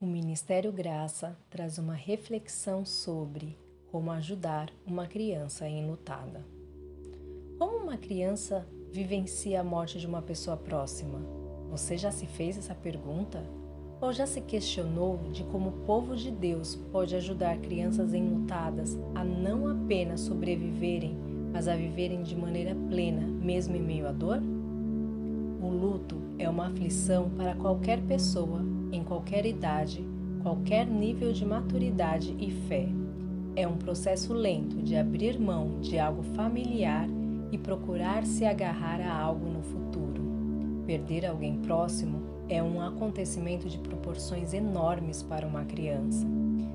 O Ministério Graça traz uma reflexão sobre como ajudar uma criança enlutada. Como uma criança vivencia a morte de uma pessoa próxima? Você já se fez essa pergunta? Ou já se questionou de como o povo de Deus pode ajudar crianças enlutadas a não apenas sobreviverem, mas a viverem de maneira plena, mesmo em meio à dor? O luto é uma aflição para qualquer pessoa, em qualquer idade, qualquer nível de maturidade e fé. É um processo lento de abrir mão de algo familiar e procurar se agarrar a algo no futuro. Perder alguém próximo é um acontecimento de proporções enormes para uma criança.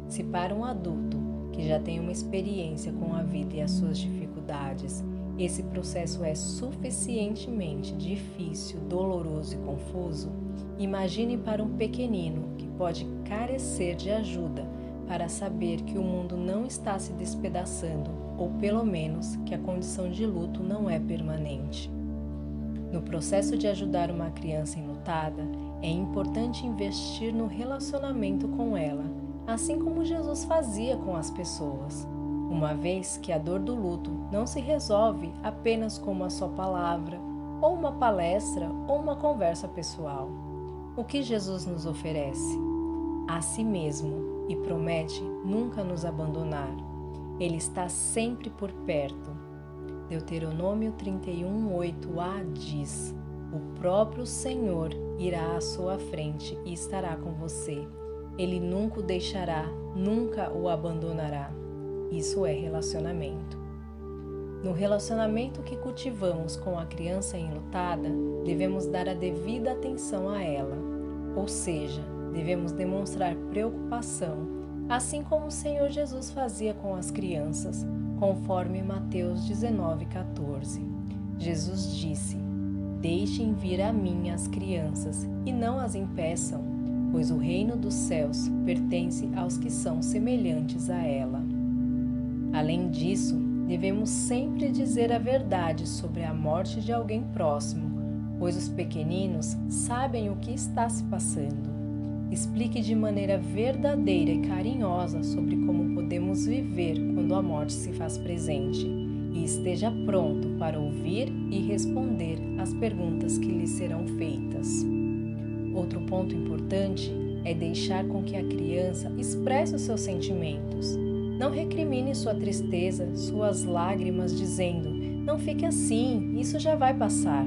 Se para um adulto que já tem uma experiência com a vida e as suas dificuldades, esse processo é suficientemente difícil, doloroso e confuso, imagine para um pequenino que pode carecer de ajuda para saber que o mundo não está se despedaçando, ou pelo menos que a condição de luto não é permanente. No processo de ajudar uma criança enlutada, é importante investir no relacionamento com ela, assim como Jesus fazia com as pessoas, uma vez que a dor do luto não se resolve apenas com uma só palavra, ou uma palestra, ou uma conversa pessoal. O que Jesus nos oferece? A si mesmo e promete nunca nos abandonar. Ele está sempre por perto Deuteronômio 31:8a diz: O próprio Senhor irá à sua frente e estará com você. Ele nunca o deixará, nunca o abandonará. Isso é relacionamento. No relacionamento que cultivamos com a criança enlutada, devemos dar a devida atenção a ela, ou seja, devemos demonstrar preocupação, assim como o Senhor Jesus fazia com as crianças, conforme Mateus 19,14. Jesus disse: Deixem vir a mim as crianças e não as impeçam, pois o reino dos céus pertence aos que são semelhantes a ela. Além disso, devemos sempre dizer a verdade sobre a morte de alguém próximo, pois os pequeninos sabem o que está se passando. Explique de maneira verdadeira e carinhosa sobre como podemos viver quando a morte se faz presente e esteja pronto para ouvir e responder às perguntas que lhe serão feitas. Outro ponto importante é deixar com que a criança expresse os seus sentimentos. Não recrimine sua tristeza, suas lágrimas, dizendo: Não fique assim, isso já vai passar.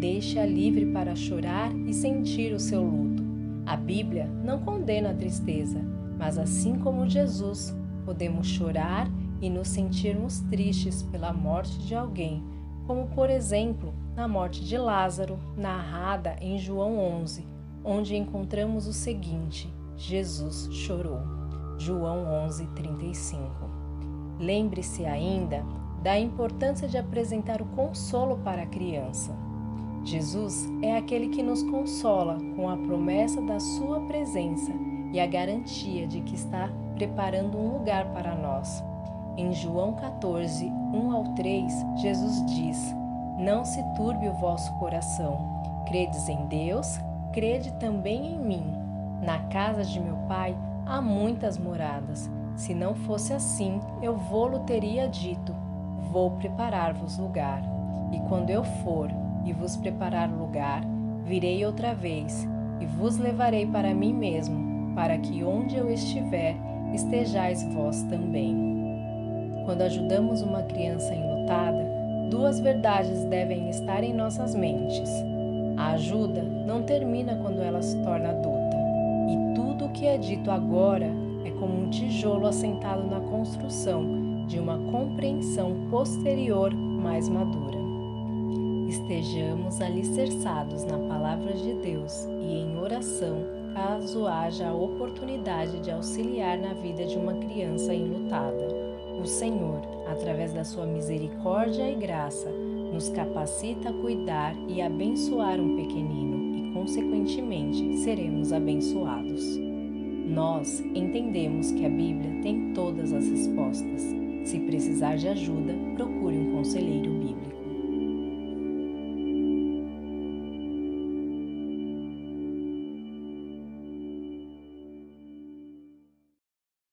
Deixe-a livre para chorar e sentir o seu luto. A Bíblia não condena a tristeza, mas assim como Jesus, podemos chorar e nos sentirmos tristes pela morte de alguém, como por exemplo na morte de Lázaro, narrada em João 11, onde encontramos o seguinte: Jesus chorou. João 11:35. Lembre-se ainda da importância de apresentar o consolo para a criança. Jesus é aquele que nos consola com a promessa da Sua presença e a garantia de que está preparando um lugar para nós. Em João 14, 1 ao 3, Jesus diz: Não se turbe o vosso coração. Credes em Deus, crede também em mim. Na casa de meu Pai há muitas moradas. Se não fosse assim, eu vou-lo teria dito: Vou preparar-vos lugar. E quando eu for e vos preparar lugar, virei outra vez e vos levarei para mim mesmo, para que onde eu estiver, estejais vós também. Quando ajudamos uma criança enlutada, duas verdades devem estar em nossas mentes. A ajuda não termina quando ela se torna adulta, que é dito agora é como um tijolo assentado na construção de uma compreensão posterior mais madura estejamos alicerçados na palavra de Deus e em oração, caso haja a oportunidade de auxiliar na vida de uma criança enlutada. O Senhor, através da sua misericórdia e graça, nos capacita a cuidar e abençoar um pequenino e, consequentemente, seremos abençoados. Nós entendemos que a Bíblia tem todas as respostas. Se precisar de ajuda, procure um conselheiro bíblico.